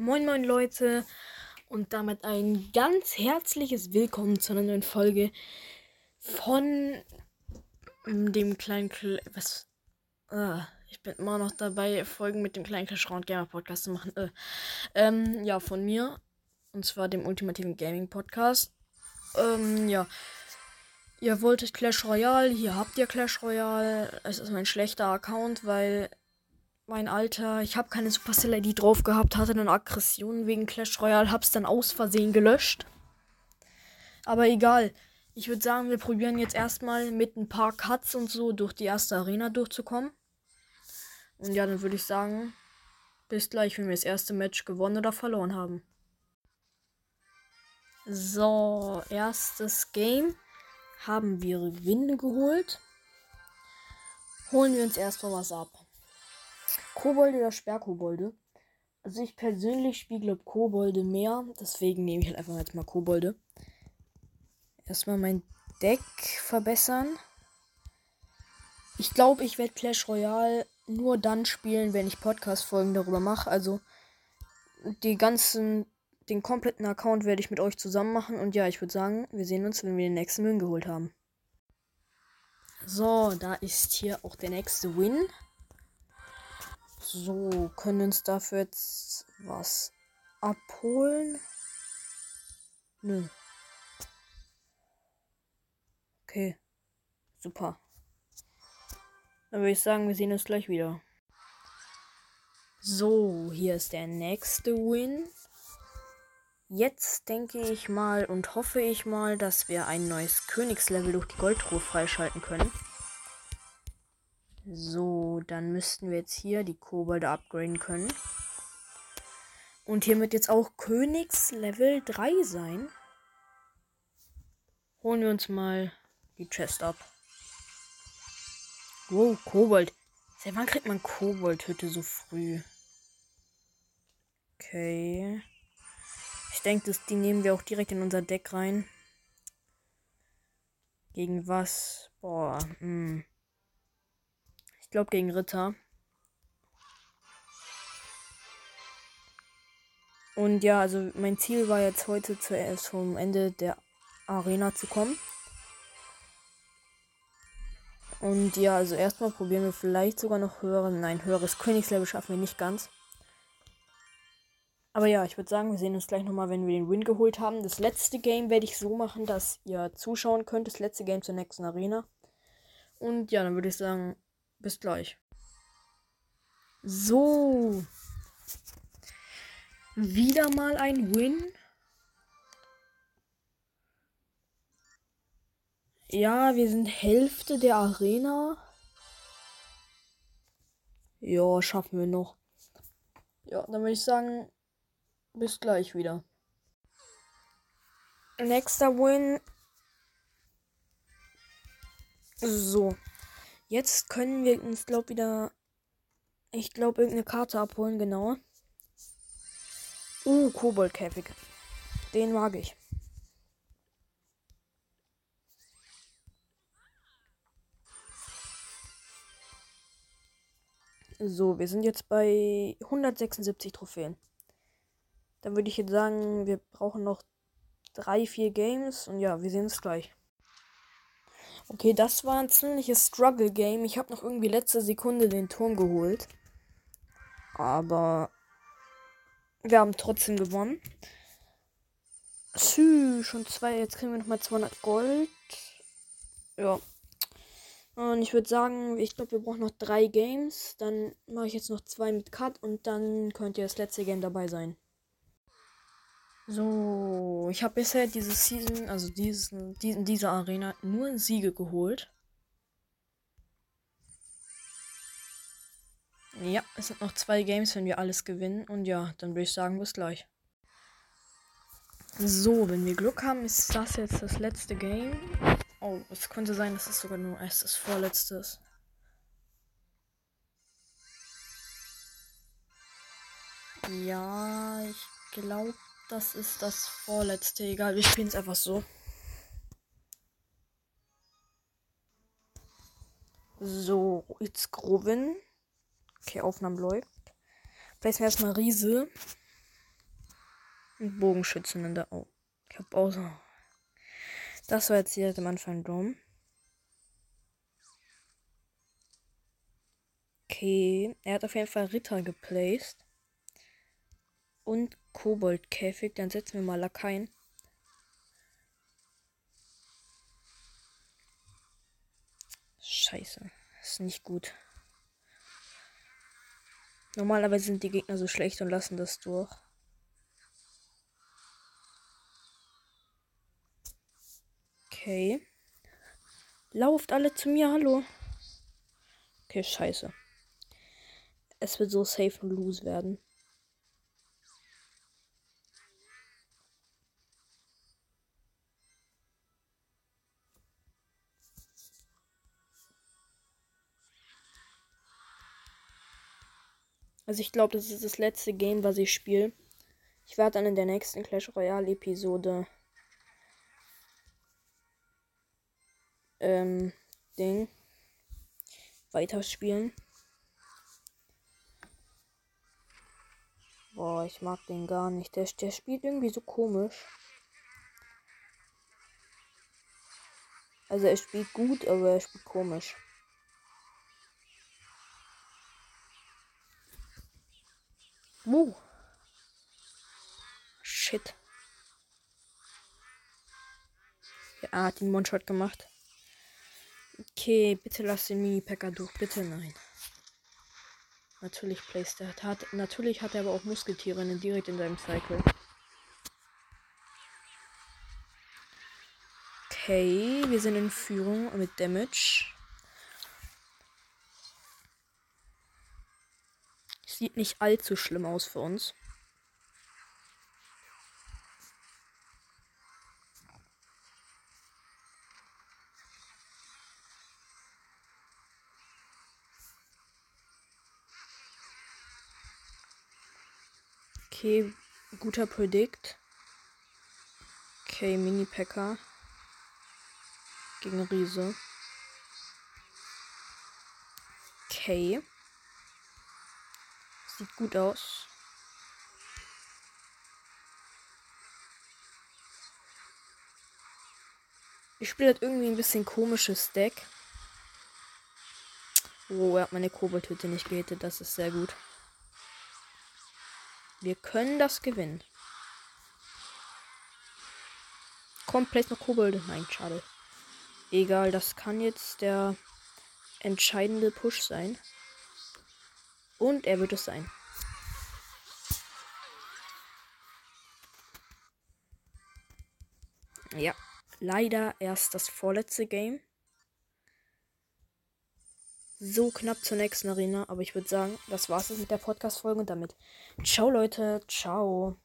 Moin moin Leute und damit ein ganz herzliches Willkommen zu einer neuen Folge von dem kleinen Kle was äh, ich bin immer noch dabei Folgen mit dem kleinen Clash Round Gamer Podcast zu machen. Äh, ähm, ja, von mir und zwar dem ultimativen Gaming Podcast. Ähm, ja. Ihr wolltet Clash Royale, hier habt ihr Clash Royale. Es ist mein schlechter Account, weil mein Alter, ich habe keine Supercell-ID drauf gehabt, hatte eine Aggression wegen Clash Royale, hab's dann aus Versehen gelöscht. Aber egal. Ich würde sagen, wir probieren jetzt erstmal mit ein paar Cuts und so durch die erste Arena durchzukommen. Und ja, dann würde ich sagen, bis gleich, wenn wir das erste Match gewonnen oder verloren haben. So, erstes Game haben wir Winde geholt. Holen wir uns erstmal was ab. Kobolde oder Sperrkobolde? Also ich persönlich spiele glaube Kobolde mehr, deswegen nehme ich halt einfach jetzt mal Kobolde. Erstmal mein Deck verbessern. Ich glaube, ich werde Clash Royale nur dann spielen, wenn ich Podcast-Folgen darüber mache. Also die ganzen, den kompletten Account werde ich mit euch zusammen machen. Und ja, ich würde sagen, wir sehen uns, wenn wir den nächsten Win geholt haben. So, da ist hier auch der nächste Win. So, können uns dafür jetzt was abholen? Nö. Okay. Super. Dann würde ich sagen, wir sehen uns gleich wieder. So, hier ist der nächste Win. Jetzt denke ich mal und hoffe ich mal, dass wir ein neues Königslevel durch die Goldtruhe freischalten können. So, dann müssten wir jetzt hier die Kobolde upgraden können. Und hiermit jetzt auch Königslevel 3 sein. Holen wir uns mal die Chest ab. Wow, Kobold. Seit wann kriegt man Koboldhütte so früh? Okay. Ich denke, die nehmen wir auch direkt in unser Deck rein. Gegen was? Boah, mh. Ich glaube gegen Ritter. Und ja, also mein Ziel war jetzt heute zuerst vom Ende der Arena zu kommen. Und ja, also erstmal probieren wir vielleicht sogar noch höhere. Nein, höheres Königslevel schaffen wir nicht ganz. Aber ja, ich würde sagen, wir sehen uns gleich nochmal, wenn wir den Win geholt haben. Das letzte Game werde ich so machen, dass ihr zuschauen könnt. Das letzte Game zur nächsten Arena. Und ja, dann würde ich sagen, bis gleich. So. Wieder mal ein Win. Ja, wir sind Hälfte der Arena. Ja, schaffen wir noch. Ja, dann würde ich sagen, bis gleich wieder. Nächster Win. So. Jetzt können wir uns, glaube wieder. Ich glaube, irgendeine Karte abholen, genau. Uh, Koboldkäfig. Den mag ich. So, wir sind jetzt bei 176 Trophäen. Dann würde ich jetzt sagen, wir brauchen noch drei, vier Games und ja, wir sehen uns gleich. Okay, das war ein ziemliches Struggle-Game. Ich habe noch irgendwie letzte Sekunde den Turm geholt. Aber wir haben trotzdem gewonnen. Sü, schon zwei. Jetzt kriegen wir nochmal 200 Gold. Ja. Und ich würde sagen, ich glaube, wir brauchen noch drei Games. Dann mache ich jetzt noch zwei mit Cut und dann könnt ihr das letzte Game dabei sein. So, ich habe bisher diese Season, also diesen, diesen, diese Arena nur Siege geholt. Ja, es sind noch zwei Games, wenn wir alles gewinnen. Und ja, dann würde ich sagen, bis gleich. So, wenn wir Glück haben, ist das jetzt das letzte Game. Oh, es könnte sein, dass es sogar nur erst das vorletzte ist. Ja, ich glaube das ist das vorletzte. Egal, wir spielen es einfach so. So, jetzt Groven. Okay, Aufnahme läuft. Vielleicht erstmal Riese. Ein Bogenschützen in der. Oh. Ich hab auch so. Das war jetzt hier am Anfang dumm. Okay. Er hat auf jeden Fall Ritter geplaced. Und Koboldkäfig. Dann setzen wir mal Lakaien. Scheiße. Ist nicht gut. Normalerweise sind die Gegner so schlecht und lassen das durch. Okay. Lauft alle zu mir, hallo. Okay, scheiße. Es wird so safe und lose werden. Also ich glaube, das ist das letzte Game, was ich spiele. Ich werde dann in der nächsten Clash Royale Episode ähm, Ding weiterspielen. Boah, ich mag den gar nicht. Der, der spielt irgendwie so komisch. Also er spielt gut, aber er spielt komisch. Wo? Shit. Ja, hat den One-Shot gemacht. Okay, bitte lass den Mini-Packer durch. Bitte nein. Natürlich placed er. Hat, natürlich hat er aber auch Muskeltiere direkt in seinem Cycle. Okay, wir sind in Führung mit Damage. Sieht nicht allzu schlimm aus für uns. Okay, guter Predict. Okay, Mini-Packer. Gegen Riese. Okay. Sieht gut aus. Ich spiele halt irgendwie ein bisschen komisches Deck. Oh, er hat meine Koboldhütte nicht gehittet. Das ist sehr gut. Wir können das gewinnen. Komplett noch Kobolde. Nein, schade. Egal, das kann jetzt der entscheidende Push sein. Und er wird es sein. Ja, leider erst das vorletzte Game. So knapp zur nächsten Arena, aber ich würde sagen, das war's jetzt mit der Podcast-Folge und damit. Ciao, Leute. Ciao.